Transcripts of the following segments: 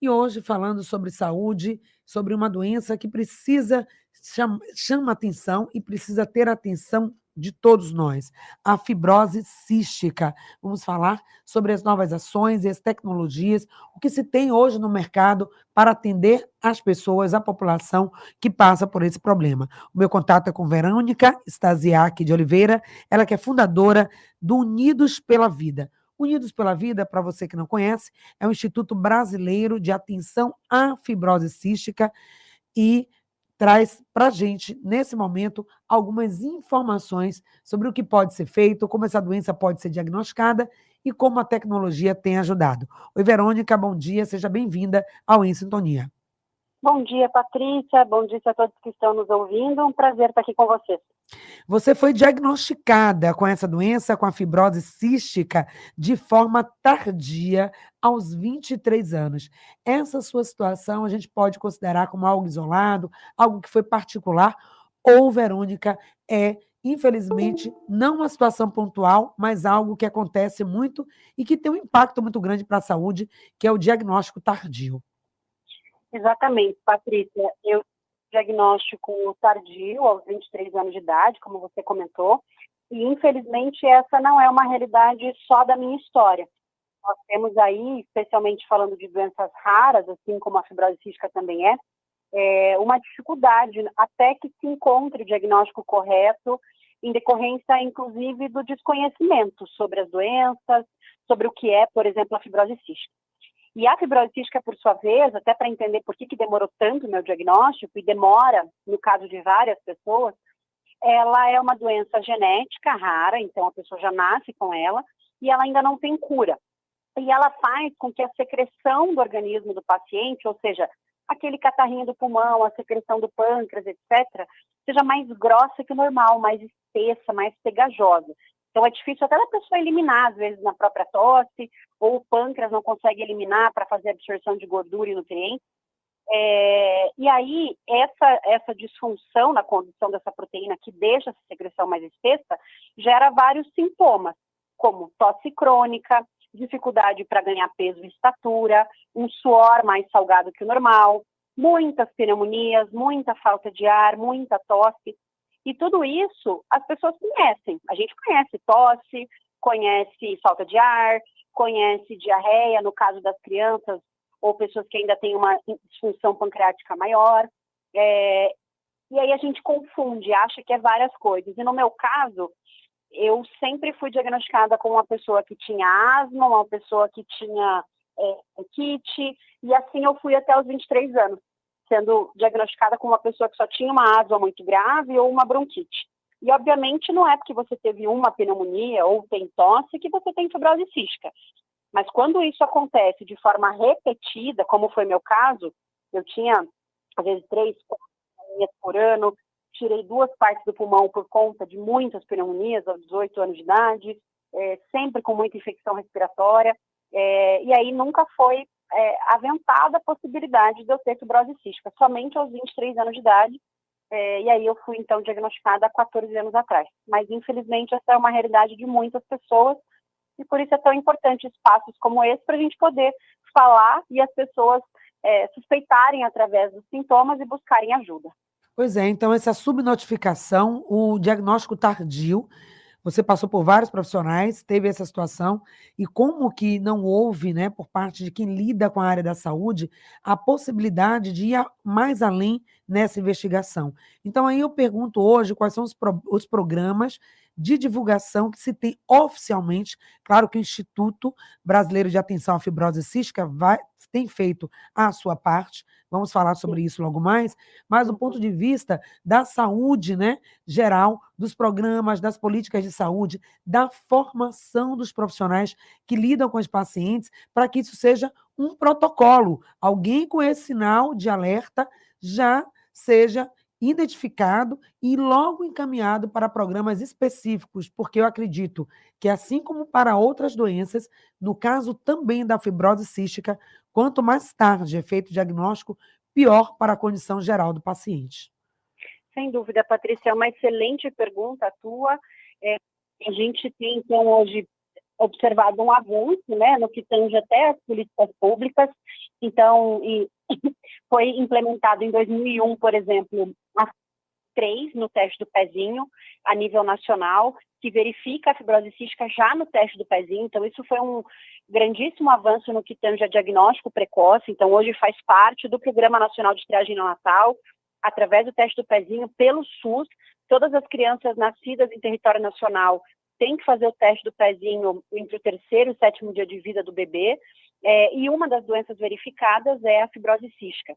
E hoje falando sobre saúde, sobre uma doença que precisa chama, chama atenção e precisa ter atenção de todos nós, a fibrose cística. Vamos falar sobre as novas ações e as tecnologias, o que se tem hoje no mercado para atender as pessoas, a população que passa por esse problema. O meu contato é com Verônica Stasiak de Oliveira, ela que é fundadora do Unidos pela Vida. Unidos pela Vida, para você que não conhece, é o Instituto Brasileiro de Atenção à Fibrose Cística e traz para a gente, nesse momento, algumas informações sobre o que pode ser feito, como essa doença pode ser diagnosticada e como a tecnologia tem ajudado. Oi, Verônica, bom dia, seja bem-vinda ao Em Sintonia. Bom dia, Patrícia. Bom dia a todos que estão nos ouvindo. Um prazer estar aqui com vocês. Você foi diagnosticada com essa doença, com a fibrose cística, de forma tardia, aos 23 anos. Essa sua situação a gente pode considerar como algo isolado, algo que foi particular, ou, Verônica, é, infelizmente, não uma situação pontual, mas algo que acontece muito e que tem um impacto muito grande para a saúde, que é o diagnóstico tardio. Exatamente, Patrícia. Eu diagnóstico tardio, aos 23 anos de idade, como você comentou, e infelizmente essa não é uma realidade só da minha história. Nós temos aí, especialmente falando de doenças raras, assim como a fibrose cística também é, é uma dificuldade até que se encontre o diagnóstico correto, em decorrência, inclusive, do desconhecimento sobre as doenças, sobre o que é, por exemplo, a fibrose cística. E a fibrose cística, por sua vez, até para entender por que, que demorou tanto o meu diagnóstico, e demora, no caso de várias pessoas, ela é uma doença genética rara, então a pessoa já nasce com ela, e ela ainda não tem cura. E ela faz com que a secreção do organismo do paciente, ou seja, aquele catarrinho do pulmão, a secreção do pâncreas, etc., seja mais grossa que o normal, mais espessa, mais pegajosa. Então é difícil até da pessoa eliminar, às vezes, na própria tosse, ou o pâncreas não consegue eliminar para fazer absorção de gordura e nutrientes. É, e aí, essa, essa disfunção na condução dessa proteína que deixa essa secreção mais espessa, gera vários sintomas, como tosse crônica, dificuldade para ganhar peso e estatura, um suor mais salgado que o normal, muitas pneumonias, muita falta de ar, muita tosse. E tudo isso as pessoas conhecem. A gente conhece tosse, conhece falta de ar, conhece diarreia, no caso das crianças, ou pessoas que ainda têm uma disfunção pancreática maior. É, e aí a gente confunde, acha que é várias coisas. E no meu caso, eu sempre fui diagnosticada como uma pessoa que tinha asma, uma pessoa que tinha é, kit, e assim eu fui até os 23 anos sendo diagnosticada como uma pessoa que só tinha uma asma muito grave ou uma bronquite. E, obviamente, não é porque você teve uma pneumonia ou tem tosse que você tem fibrose cística. Mas quando isso acontece de forma repetida, como foi meu caso, eu tinha, às vezes, três, quatro pneumonias por ano, tirei duas partes do pulmão por conta de muitas pneumonias aos 18 anos de idade, é, sempre com muita infecção respiratória, é, e aí nunca foi é, aventada a possibilidade de eu ter fibrose cística, somente aos 23 anos de idade. É, e aí eu fui, então, diagnosticada há 14 anos atrás. Mas, infelizmente, essa é uma realidade de muitas pessoas e por isso é tão importante espaços como esse para a gente poder falar e as pessoas é, suspeitarem através dos sintomas e buscarem ajuda. Pois é, então essa subnotificação, o diagnóstico tardio, você passou por vários profissionais, teve essa situação, e como que não houve, né, por parte de quem lida com a área da saúde, a possibilidade de ir mais além nessa investigação. Então, aí eu pergunto hoje quais são os, pro, os programas de divulgação que se tem oficialmente. Claro que o Instituto Brasileiro de Atenção à Fibrose Cística vai, tem feito a sua parte, vamos falar sobre isso logo mais, mas do ponto de vista da saúde né, geral, dos programas, das políticas de saúde, da formação dos profissionais que lidam com os pacientes, para que isso seja um protocolo. Alguém com esse sinal de alerta já seja identificado e logo encaminhado para programas específicos, porque eu acredito que, assim como para outras doenças, no caso também da fibrose cística, quanto mais tarde é feito o diagnóstico, pior para a condição geral do paciente. Sem dúvida, Patrícia, é uma excelente pergunta a tua. É, a gente tem, então, hoje observado um avanço né, no que tange até as políticas públicas Então, foi implementado em 2001, por exemplo, a 3 no teste do pezinho, a nível nacional, que verifica a fibrose cística já no teste do pezinho. Então, isso foi um grandíssimo avanço no que tange a diagnóstico precoce. Então, hoje faz parte do Programa Nacional de Triagem Neonatal, através do teste do pezinho, pelo SUS. Todas as crianças nascidas em território nacional têm que fazer o teste do pezinho entre o terceiro e o sétimo dia de vida do bebê. É, e uma das doenças verificadas é a fibrose cística.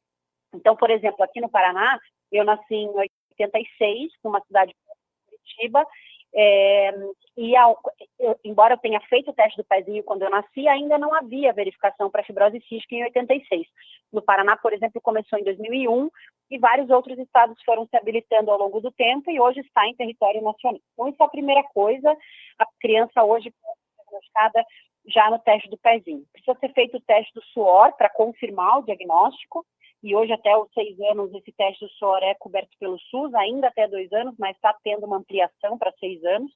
Então, por exemplo, aqui no Paraná, eu nasci em 86, numa cidade de Curitiba, é, e ao, eu, embora eu tenha feito o teste do pezinho quando eu nasci, ainda não havia verificação para fibrose cística em 86. No Paraná, por exemplo, começou em 2001 e vários outros estados foram se habilitando ao longo do tempo e hoje está em território nacional. Então, isso é a primeira coisa. A criança hoje diagnosticada já no teste do pezinho. Precisa ser feito o teste do suor para confirmar o diagnóstico e hoje até os seis anos esse teste do SOR é coberto pelo SUS, ainda até dois anos, mas está tendo uma ampliação para seis anos.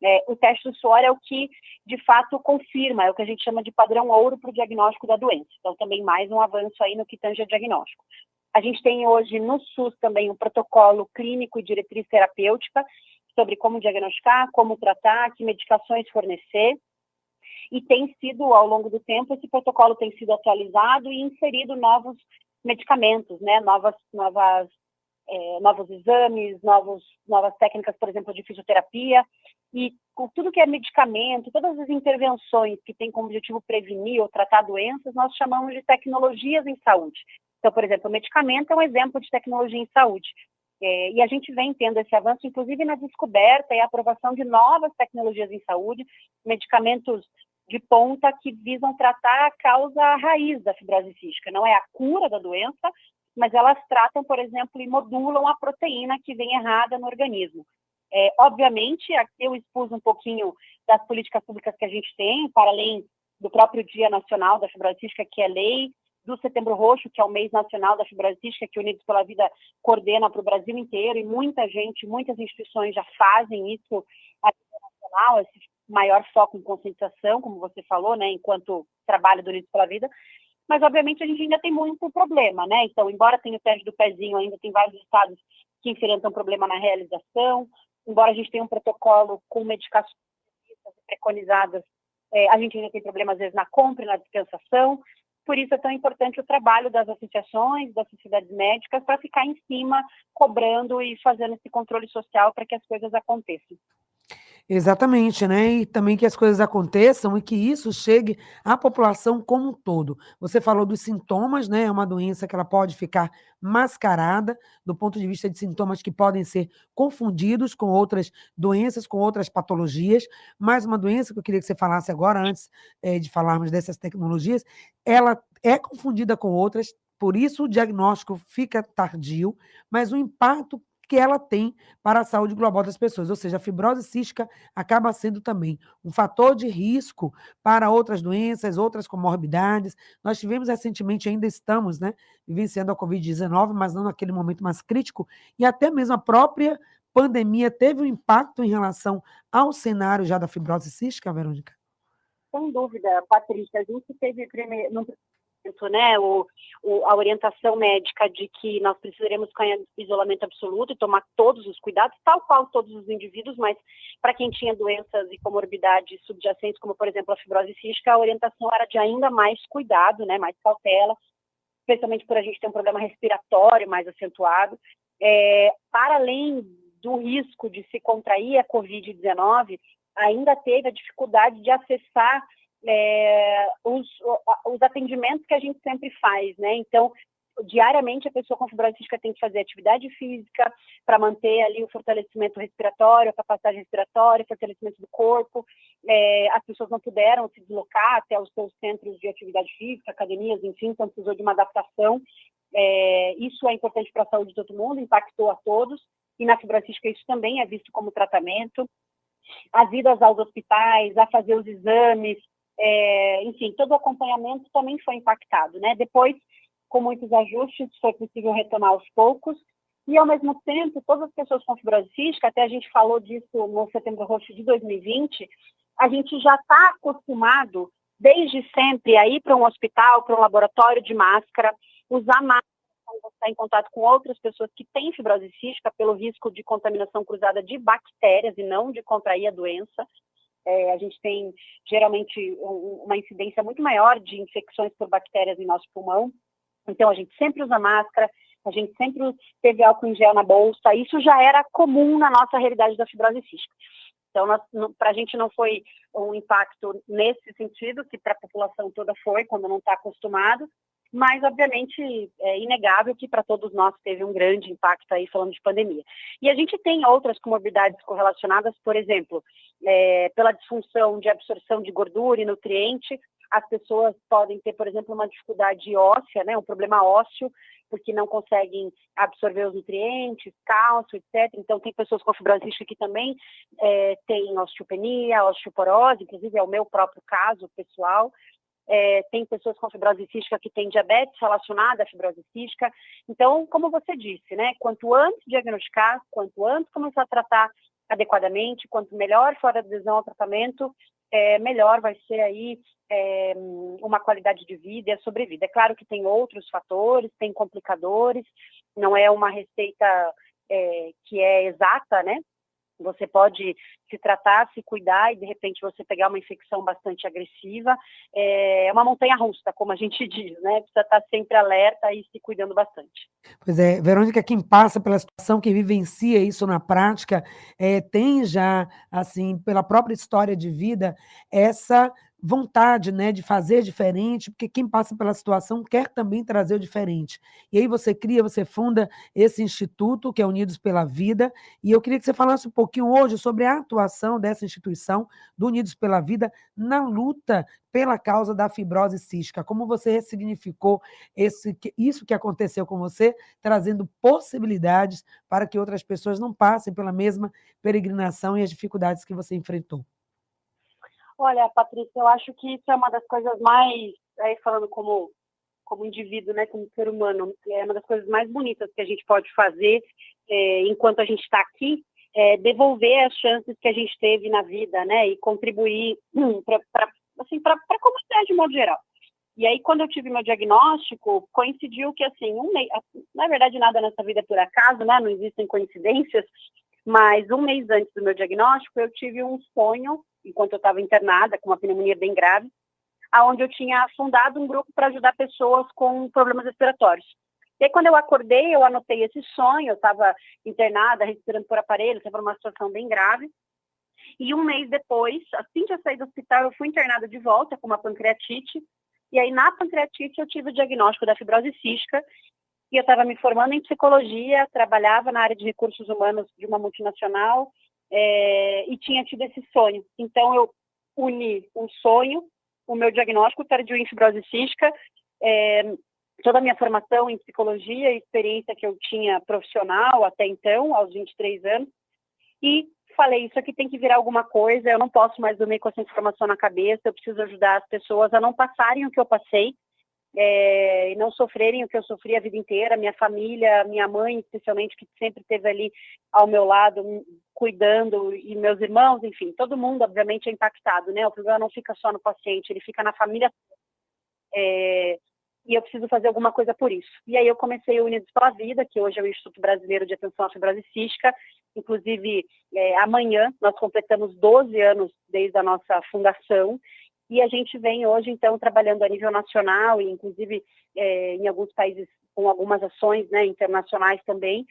É, o teste do SOR é o que, de fato, confirma, é o que a gente chama de padrão ouro para o diagnóstico da doença. Então, também mais um avanço aí no que tange a diagnóstico. A gente tem hoje no SUS também um protocolo clínico e diretriz terapêutica sobre como diagnosticar, como tratar, que medicações fornecer. E tem sido, ao longo do tempo, esse protocolo tem sido atualizado e inserido novos medicamentos, né? Novas, novas, é, novos exames, novos, novas técnicas, por exemplo, de fisioterapia. E com tudo que é medicamento, todas as intervenções que têm como objetivo prevenir ou tratar doenças, nós chamamos de tecnologias em saúde. Então, por exemplo, o medicamento é um exemplo de tecnologia em saúde. É, e a gente vem tendo esse avanço, inclusive na descoberta e aprovação de novas tecnologias em saúde, medicamentos de ponta que visam tratar a causa raiz da fibrose cística. Não é a cura da doença, mas elas tratam, por exemplo, e modulam a proteína que vem errada no organismo. É, obviamente, aqui eu expus um pouquinho das políticas públicas que a gente tem, para além do próprio Dia Nacional da Fibrose Cística, que é lei, do Setembro Roxo, que é o mês nacional da fibrose cística, que Unidos pela Vida coordena para o Brasil inteiro, e muita gente, muitas instituições já fazem isso a nível nacional, maior foco em conscientização, como você falou, né, enquanto trabalho do Unidos pela Vida, mas obviamente a gente ainda tem muito problema, né? Então, embora tenha o teste do pezinho, ainda tem vários estados que enfrentam problema na realização, embora a gente tenha um protocolo com medicações preconizadas, é, a gente ainda tem problema às vezes na compra e na dispensação, por isso é tão importante o trabalho das associações, das sociedades médicas, para ficar em cima, cobrando e fazendo esse controle social para que as coisas aconteçam. Exatamente, né? E também que as coisas aconteçam e que isso chegue à população como um todo. Você falou dos sintomas, né? É uma doença que ela pode ficar mascarada do ponto de vista de sintomas que podem ser confundidos com outras doenças, com outras patologias. Mais uma doença que eu queria que você falasse agora, antes é, de falarmos dessas tecnologias, ela é confundida com outras, por isso o diagnóstico fica tardio, mas o impacto que ela tem para a saúde global das pessoas. Ou seja, a fibrose cística acaba sendo também um fator de risco para outras doenças, outras comorbidades. Nós tivemos recentemente, ainda estamos, né, vivenciando a Covid-19, mas não naquele momento mais crítico, e até mesmo a própria pandemia teve um impacto em relação ao cenário já da fibrose cística, Verônica? Sem dúvida, Patrícia. A gente teve no né, o, o, a orientação médica de que nós precisaremos ficar isolamento absoluto e tomar todos os cuidados, tal qual todos os indivíduos, mas para quem tinha doenças e comorbidades subjacentes, como por exemplo a fibrose cística, a orientação era de ainda mais cuidado, né, mais cautela, especialmente por a gente ter um problema respiratório mais acentuado. É, para além do risco de se contrair a Covid-19, ainda teve a dificuldade de acessar é, os, os atendimentos que a gente sempre faz, né? Então, diariamente a pessoa com fibrose cística tem que fazer atividade física para manter ali o fortalecimento respiratório, a capacidade respiratória, fortalecimento do corpo. É, as pessoas não puderam se deslocar até os seus centros de atividade física, academias, enfim, então precisou de uma adaptação. É, isso é importante para a saúde de todo mundo, impactou a todos. E na fibrose cística isso também é visto como tratamento. As idas aos hospitais, a fazer os exames, é, enfim, todo o acompanhamento também foi impactado, né? Depois, com muitos ajustes, foi possível retomar aos poucos, e ao mesmo tempo, todas as pessoas com fibrose cística, até a gente falou disso no Setembro Roxo de 2020, a gente já está acostumado desde sempre, a ir para um hospital, para um laboratório de máscara, usar máscara quando você está em contato com outras pessoas que têm fibrose cística, pelo risco de contaminação cruzada de bactérias e não de contrair a doença. É, a gente tem geralmente uma incidência muito maior de infecções por bactérias em nosso pulmão. Então, a gente sempre usa máscara, a gente sempre teve álcool em gel na bolsa. Isso já era comum na nossa realidade da fibrose cística. Então, para a gente não foi um impacto nesse sentido, que para a população toda foi, quando não está acostumado, mas obviamente é inegável que para todos nós teve um grande impacto aí falando de pandemia. E a gente tem outras comorbidades correlacionadas, por exemplo, é, pela disfunção de absorção de gordura e nutriente, as pessoas podem ter, por exemplo, uma dificuldade óssea, né, um problema ósseo, porque não conseguem absorver os nutrientes, cálcio, etc. Então, tem pessoas com fibrose que também é, têm osteopenia, osteoporose, inclusive é o meu próprio caso pessoal. É, tem pessoas com fibrose cística que têm diabetes relacionada à fibrose cística. Então, como você disse, né, quanto antes diagnosticar, quanto antes começar a tratar adequadamente, quanto melhor for a adesão ao tratamento, é, melhor vai ser aí é, uma qualidade de vida e a sobrevida. É claro que tem outros fatores, tem complicadores, não é uma receita é, que é exata, né? Você pode se tratar, se cuidar e de repente você pegar uma infecção bastante agressiva. É uma montanha russa, como a gente diz, né? Precisa estar sempre alerta e se cuidando bastante. Pois é, Verônica, quem passa pela situação, quem vivencia isso na prática, é, tem já, assim, pela própria história de vida, essa vontade né, de fazer diferente, porque quem passa pela situação quer também trazer o diferente. E aí você cria, você funda esse instituto, que é Unidos pela Vida, e eu queria que você falasse um pouquinho hoje sobre a atuação dessa instituição, do Unidos pela Vida, na luta pela causa da fibrose cística. Como você ressignificou esse, isso que aconteceu com você, trazendo possibilidades para que outras pessoas não passem pela mesma peregrinação e as dificuldades que você enfrentou. Olha, Patrícia, eu acho que isso é uma das coisas mais, aí falando como como indivíduo, né, como ser humano, é uma das coisas mais bonitas que a gente pode fazer é, enquanto a gente está aqui, é devolver as chances que a gente teve na vida, né, e contribuir hum, para assim, para a comunidade de modo geral. E aí, quando eu tive meu diagnóstico, coincidiu que, assim, um mês, na verdade, nada nessa vida é por acaso, né, não existem coincidências, mas um mês antes do meu diagnóstico, eu tive um sonho enquanto eu estava internada com uma pneumonia bem grave, aonde eu tinha fundado um grupo para ajudar pessoas com problemas respiratórios. E aí, quando eu acordei, eu anotei esse sonho, eu estava internada, respirando por aparelho, estava numa situação bem grave. E um mês depois, assim que eu saí do hospital, eu fui internada de volta com uma pancreatite. E aí, na pancreatite, eu tive o diagnóstico da fibrose cística. E eu estava me formando em psicologia, trabalhava na área de recursos humanos de uma multinacional é, e tinha tido esse sonho. Então, eu uni o sonho, o meu diagnóstico tardio em fibrose cística, é, toda a minha formação em psicologia experiência que eu tinha profissional até então, aos 23 anos, e falei, isso aqui tem que virar alguma coisa, eu não posso mais dormir com essa informação na cabeça, eu preciso ajudar as pessoas a não passarem o que eu passei, é, e não sofrerem o que eu sofri a vida inteira, minha família, minha mãe, especialmente, que sempre esteve ali ao meu lado, cuidando, e meus irmãos, enfim, todo mundo, obviamente, é impactado, né? O problema não fica só no paciente, ele fica na família. É, e eu preciso fazer alguma coisa por isso. E aí eu comecei o Unidos pela Vida, que hoje é o Instituto Brasileiro de Atenção à Fibrose Cística, inclusive é, amanhã nós completamos 12 anos desde a nossa fundação, e a gente vem hoje, então, trabalhando a nível nacional e, inclusive, é, em alguns países com algumas ações né, internacionais também,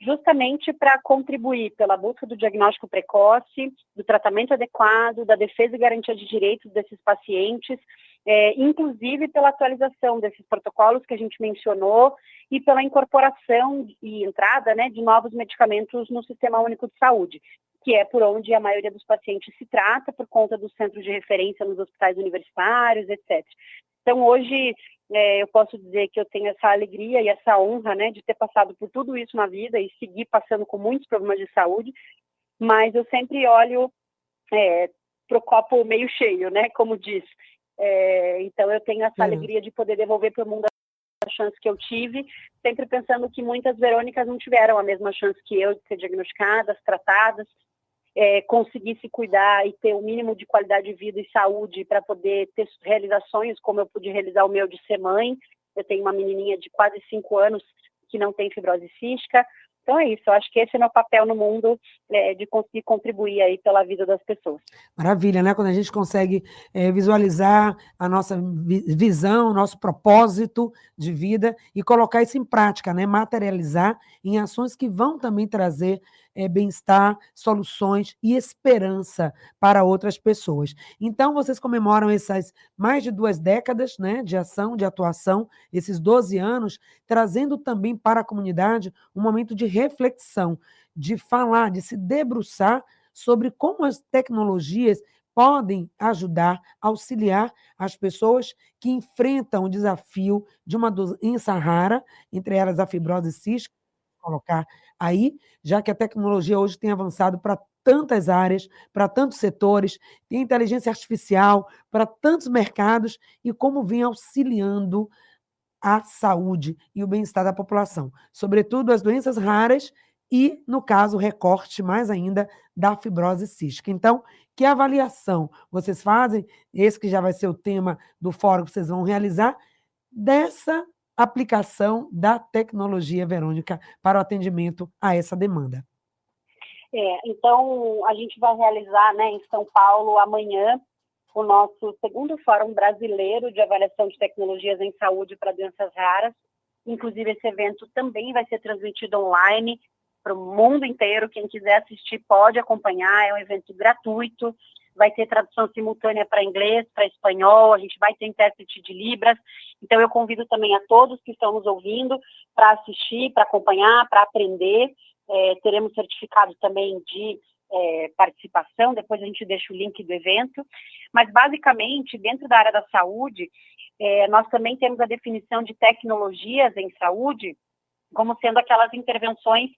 justamente para contribuir pela busca do diagnóstico precoce, do tratamento adequado, da defesa e garantia de direitos desses pacientes, é, inclusive pela atualização desses protocolos que a gente mencionou e pela incorporação e entrada né, de novos medicamentos no Sistema Único de Saúde que é por onde a maioria dos pacientes se trata, por conta dos centros de referência nos hospitais universitários, etc. Então, hoje, é, eu posso dizer que eu tenho essa alegria e essa honra, né, de ter passado por tudo isso na vida e seguir passando com muitos problemas de saúde, mas eu sempre olho é, para o copo meio cheio, né, como diz. É, então, eu tenho essa alegria de poder devolver para o mundo a chance que eu tive, sempre pensando que muitas Verônicas não tiveram a mesma chance que eu de ser diagnosticadas, tratadas, é, conseguir se cuidar e ter o mínimo de qualidade de vida e saúde para poder ter realizações, como eu pude realizar o meu de ser mãe. Eu tenho uma menininha de quase cinco anos que não tem fibrose cística. Então é isso, eu acho que esse é meu papel no mundo, é, de conseguir contribuir aí pela vida das pessoas. Maravilha, né? Quando a gente consegue é, visualizar a nossa visão, o nosso propósito de vida e colocar isso em prática, né? Materializar em ações que vão também trazer é, bem-estar, soluções e esperança para outras pessoas. Então, vocês comemoram essas mais de duas décadas né, de ação, de atuação, esses 12 anos, trazendo também para a comunidade um momento de reflexão, de falar, de se debruçar sobre como as tecnologias podem ajudar, auxiliar as pessoas que enfrentam o desafio de uma doença rara, entre elas a fibrose cística, colocar aí, já que a tecnologia hoje tem avançado para tantas áreas, para tantos setores, tem inteligência artificial para tantos mercados e como vem auxiliando a saúde e o bem-estar da população, sobretudo as doenças raras e, no caso, o recorte mais ainda da fibrose cística. Então, que avaliação vocês fazem? Esse que já vai ser o tema do fórum que vocês vão realizar, dessa aplicação da tecnologia, Verônica, para o atendimento a essa demanda. É, então, a gente vai realizar né, em São Paulo amanhã o nosso segundo Fórum Brasileiro de Avaliação de Tecnologias em Saúde para Doenças Raras. Inclusive, esse evento também vai ser transmitido online para o mundo inteiro. Quem quiser assistir pode acompanhar, é um evento gratuito vai ter tradução simultânea para inglês, para espanhol, a gente vai ter intérprete de Libras. Então, eu convido também a todos que estão nos ouvindo para assistir, para acompanhar, para aprender. É, teremos certificado também de é, participação, depois a gente deixa o link do evento. Mas, basicamente, dentro da área da saúde, é, nós também temos a definição de tecnologias em saúde como sendo aquelas intervenções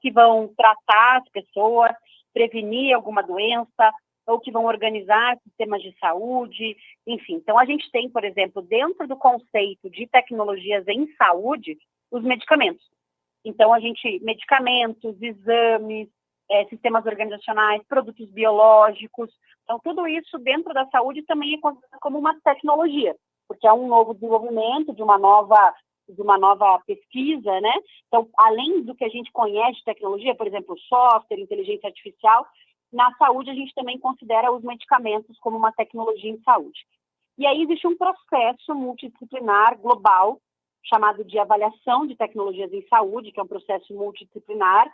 que vão tratar as pessoas, prevenir alguma doença, ou que vão organizar sistemas de saúde, enfim. Então, a gente tem, por exemplo, dentro do conceito de tecnologias em saúde, os medicamentos. Então, a gente, medicamentos, exames, é, sistemas organizacionais, produtos biológicos. Então, tudo isso dentro da saúde também é considerado como uma tecnologia, porque é um novo desenvolvimento de uma nova de uma nova pesquisa, né? Então, além do que a gente conhece de tecnologia, por exemplo, software, inteligência artificial, na saúde, a gente também considera os medicamentos como uma tecnologia em saúde. E aí existe um processo multidisciplinar global, chamado de avaliação de tecnologias em saúde, que é um processo multidisciplinar,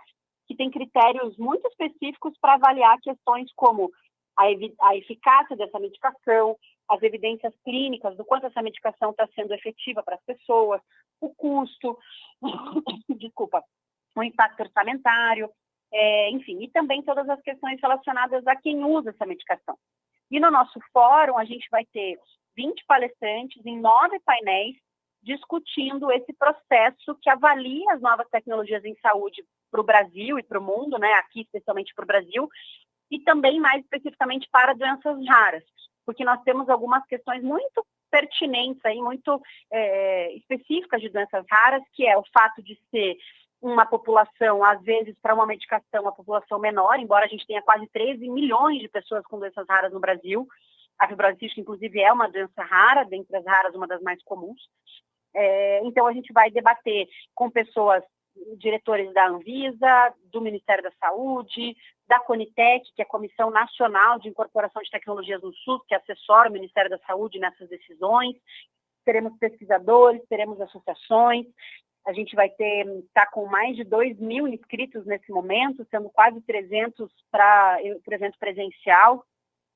que tem critérios muito específicos para avaliar questões como a, a eficácia dessa medicação, as evidências clínicas do quanto essa medicação está sendo efetiva para as pessoas, o custo, desculpa, o impacto orçamentário, é, enfim, e também todas as questões relacionadas a quem usa essa medicação. E no nosso fórum, a gente vai ter 20 palestrantes em nove painéis discutindo esse processo que avalia as novas tecnologias em saúde para o Brasil e para o mundo, né, aqui especialmente para o Brasil, e também mais especificamente para doenças raras, porque nós temos algumas questões muito pertinentes aí, muito é, específicas de doenças raras, que é o fato de ser uma população, às vezes, para uma medicação, uma população menor, embora a gente tenha quase 13 milhões de pessoas com doenças raras no Brasil. A fibrose inclusive, é uma doença rara, dentre as raras, uma das mais comuns. É, então, a gente vai debater com pessoas, diretores da Anvisa, do Ministério da Saúde, da Conitec, que é a Comissão Nacional de Incorporação de Tecnologias no SUS, que assessora o Ministério da Saúde nessas decisões. Teremos pesquisadores, teremos associações, a gente vai ter, está com mais de 2 mil inscritos nesse momento, sendo quase 300 para o evento presencial.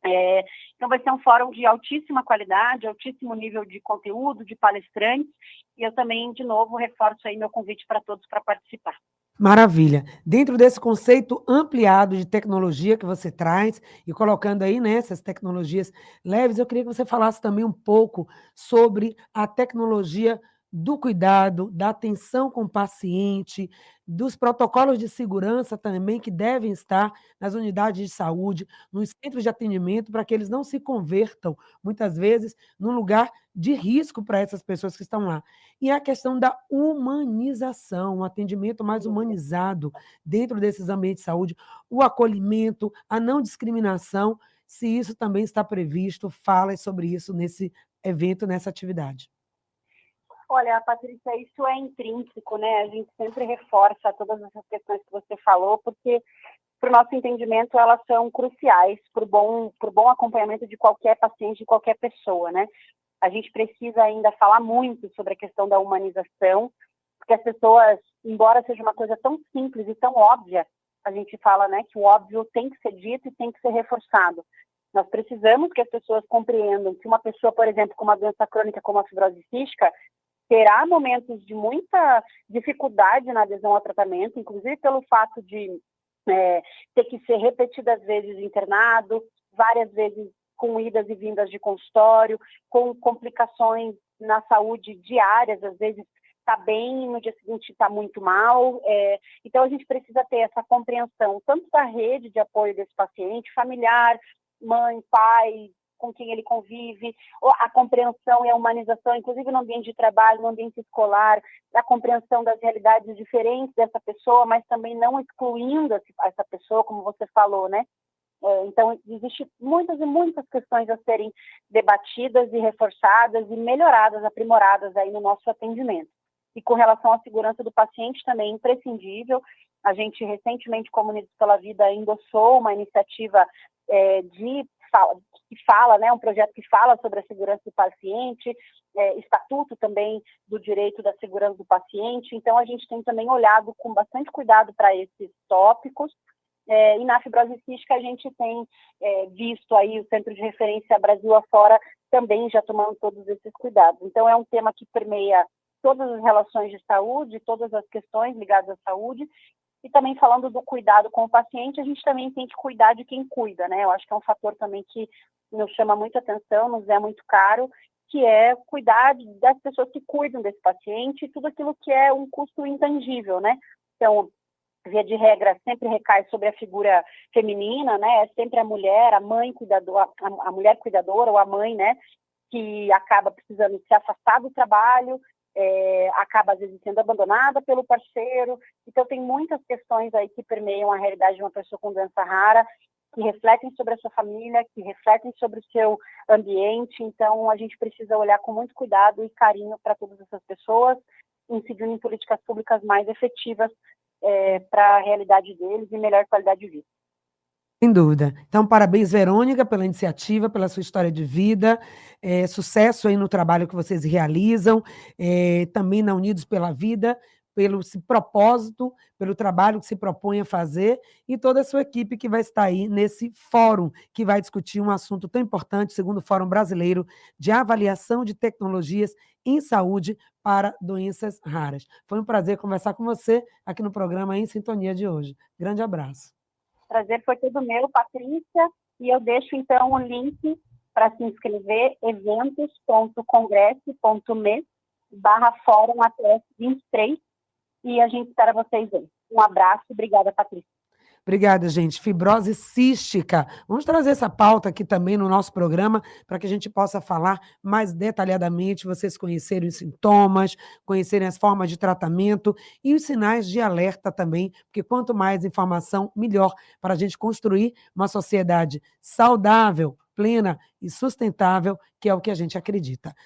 É, então, vai ser um fórum de altíssima qualidade, altíssimo nível de conteúdo, de palestrantes, e eu também, de novo, reforço aí meu convite para todos para participar. Maravilha. Dentro desse conceito ampliado de tecnologia que você traz e colocando aí né, essas tecnologias leves, eu queria que você falasse também um pouco sobre a tecnologia do cuidado, da atenção com o paciente, dos protocolos de segurança também que devem estar nas unidades de saúde, nos centros de atendimento, para que eles não se convertam, muitas vezes, num lugar de risco para essas pessoas que estão lá. E a questão da humanização, um atendimento mais humanizado dentro desses ambientes de saúde, o acolhimento, a não discriminação, se isso também está previsto, fala sobre isso nesse evento, nessa atividade. Olha, Patrícia, isso é intrínseco, né? A gente sempre reforça todas essas questões que você falou, porque, para o nosso entendimento, elas são cruciais para o bom, bom acompanhamento de qualquer paciente, de qualquer pessoa, né? A gente precisa ainda falar muito sobre a questão da humanização, porque as pessoas, embora seja uma coisa tão simples e tão óbvia, a gente fala, né, que o óbvio tem que ser dito e tem que ser reforçado. Nós precisamos que as pessoas compreendam que uma pessoa, por exemplo, com uma doença crônica como a fibrose cística, terá momentos de muita dificuldade na adesão ao tratamento, inclusive pelo fato de é, ter que ser repetidas vezes internado, várias vezes com idas e vindas de consultório, com complicações na saúde diárias, às vezes está bem, no dia seguinte está muito mal. É, então, a gente precisa ter essa compreensão, tanto da rede de apoio desse paciente, familiar, mãe, pai, com quem ele convive, a compreensão e a humanização, inclusive no ambiente de trabalho, no ambiente escolar, a compreensão das realidades diferentes dessa pessoa, mas também não excluindo essa pessoa, como você falou, né? É, então, existe muitas e muitas questões a serem debatidas e reforçadas e melhoradas, aprimoradas aí no nosso atendimento. E com relação à segurança do paciente também é imprescindível. A gente recentemente, como Unidos pela Vida, endossou uma iniciativa é, de que fala, né, um projeto que fala sobre a segurança do paciente, é, estatuto também do direito da segurança do paciente. Então, a gente tem também olhado com bastante cuidado para esses tópicos. É, e na fibrose cística a gente tem é, visto aí o Centro de Referência Brasil afora também já tomando todos esses cuidados. Então, é um tema que permeia todas as relações de saúde, todas as questões ligadas à saúde, e também falando do cuidado com o paciente, a gente também tem que cuidar de quem cuida, né? Eu acho que é um fator também que nos chama muita atenção, nos é muito caro, que é cuidar das pessoas que cuidam desse paciente tudo aquilo que é um custo intangível, né? Então, via de regra, sempre recai sobre a figura feminina, né? É sempre a mulher, a mãe cuidadora, a mulher cuidadora ou a mãe, né? Que acaba precisando se afastar do trabalho é, acaba às vezes sendo abandonada pelo parceiro. Então tem muitas questões aí que permeiam a realidade de uma pessoa com doença rara, que refletem sobre a sua família, que refletem sobre o seu ambiente. Então a gente precisa olhar com muito cuidado e carinho para todas essas pessoas, incidindo em políticas públicas mais efetivas é, para a realidade deles e melhor qualidade de vida. Sem dúvida. Então, parabéns, Verônica, pela iniciativa, pela sua história de vida. É, sucesso aí no trabalho que vocês realizam, é, também na Unidos pela Vida, pelo propósito, pelo trabalho que se propõe a fazer e toda a sua equipe que vai estar aí nesse fórum que vai discutir um assunto tão importante, segundo o Fórum Brasileiro de Avaliação de Tecnologias em Saúde para Doenças Raras. Foi um prazer conversar com você aqui no programa Em Sintonia de hoje. Grande abraço prazer foi todo meu, Patrícia, e eu deixo então o link para se inscrever, eventos.congresse.me barra fórum ATS 23 e a gente espera vocês aí. Um abraço, obrigada, Patrícia. Obrigada, gente. Fibrose cística. Vamos trazer essa pauta aqui também no nosso programa para que a gente possa falar mais detalhadamente, vocês conhecerem os sintomas, conhecerem as formas de tratamento e os sinais de alerta também, porque quanto mais informação, melhor para a gente construir uma sociedade saudável, plena e sustentável, que é o que a gente acredita.